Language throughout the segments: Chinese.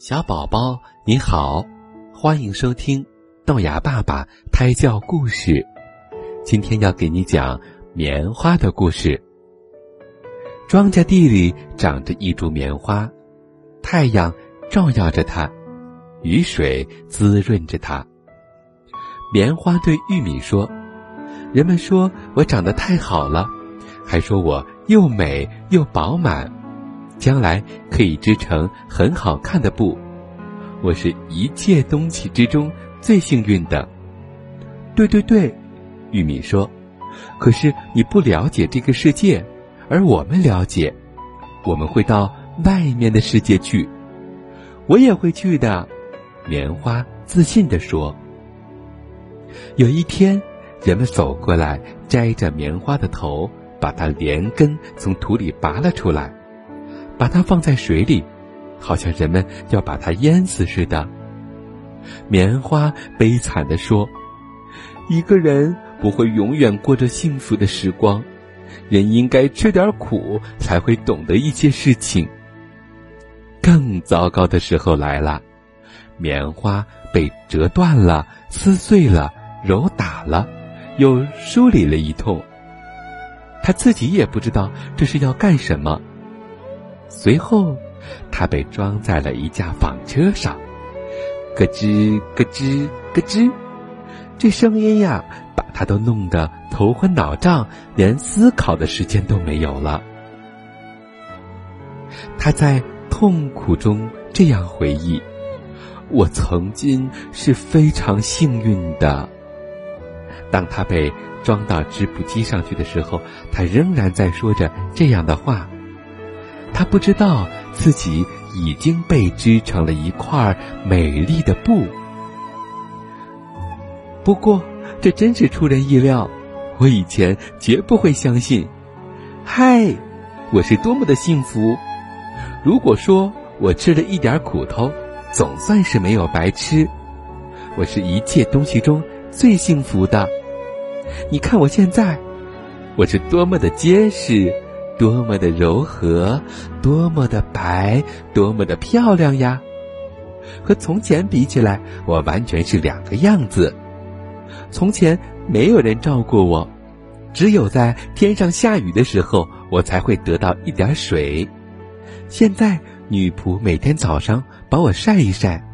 小宝宝你好，欢迎收听豆芽爸爸胎教故事。今天要给你讲棉花的故事。庄稼地里长着一株棉花，太阳照耀着它，雨水滋润着它。棉花对玉米说：“人们说我长得太好了，还说我又美又饱满。”将来可以织成很好看的布，我是一切东西之中最幸运的。对对对，玉米说。可是你不了解这个世界，而我们了解，我们会到外面的世界去。我也会去的，棉花自信地说。有一天，人们走过来，摘着棉花的头，把它连根从土里拔了出来。把它放在水里，好像人们要把它淹死似的。棉花悲惨地说：“一个人不会永远过着幸福的时光，人应该吃点苦，才会懂得一些事情。”更糟糕的时候来了，棉花被折断了、撕碎了、揉打了，又梳理了一通。他自己也不知道这是要干什么。随后，他被装在了一架纺车上，咯吱咯吱咯吱，这声音呀，把他都弄得头昏脑胀，连思考的时间都没有了。他在痛苦中这样回忆：“我曾经是非常幸运的。”当他被装到织布机上去的时候，他仍然在说着这样的话。他不知道自己已经被织成了一块美丽的布。不过，这真是出人意料，我以前绝不会相信。嗨，我是多么的幸福！如果说我吃了一点苦头，总算是没有白吃。我是一切东西中最幸福的。你看我现在，我是多么的结实！多么的柔和，多么的白，多么的漂亮呀！和从前比起来，我完全是两个样子。从前没有人照顾我，只有在天上下雨的时候，我才会得到一点水。现在女仆每天早上把我晒一晒，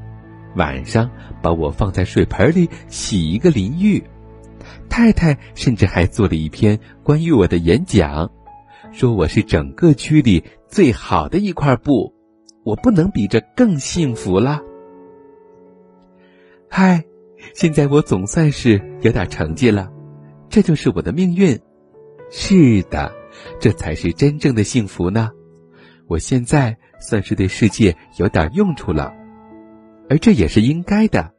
晚上把我放在水盆里洗一个淋浴。太太甚至还做了一篇关于我的演讲。说我是整个区里最好的一块布，我不能比这更幸福了。嗨，现在我总算是有点成绩了，这就是我的命运。是的，这才是真正的幸福呢。我现在算是对世界有点用处了，而这也是应该的，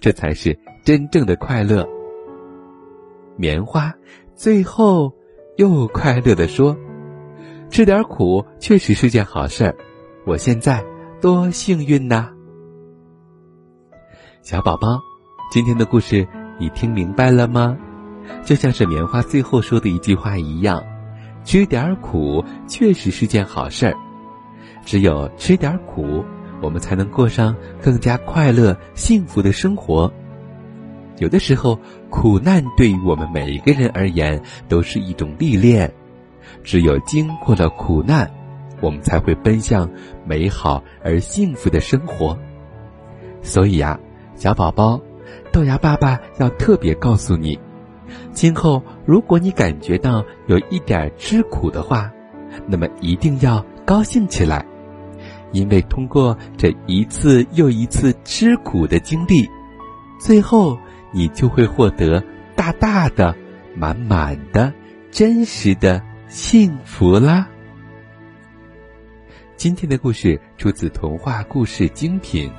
这才是真正的快乐。棉花最后又快乐地说。吃点苦确实是件好事儿，我现在多幸运呐！小宝宝，今天的故事你听明白了吗？就像是棉花最后说的一句话一样，吃点苦确实是件好事儿。只有吃点苦，我们才能过上更加快乐、幸福的生活。有的时候，苦难对于我们每一个人而言都是一种历练。只有经过了苦难，我们才会奔向美好而幸福的生活。所以呀，小宝宝，豆芽爸爸要特别告诉你：今后如果你感觉到有一点吃苦的话，那么一定要高兴起来，因为通过这一次又一次吃苦的经历，最后你就会获得大大的、满满的、真实的。幸福啦！今天的故事出自童话故事精品《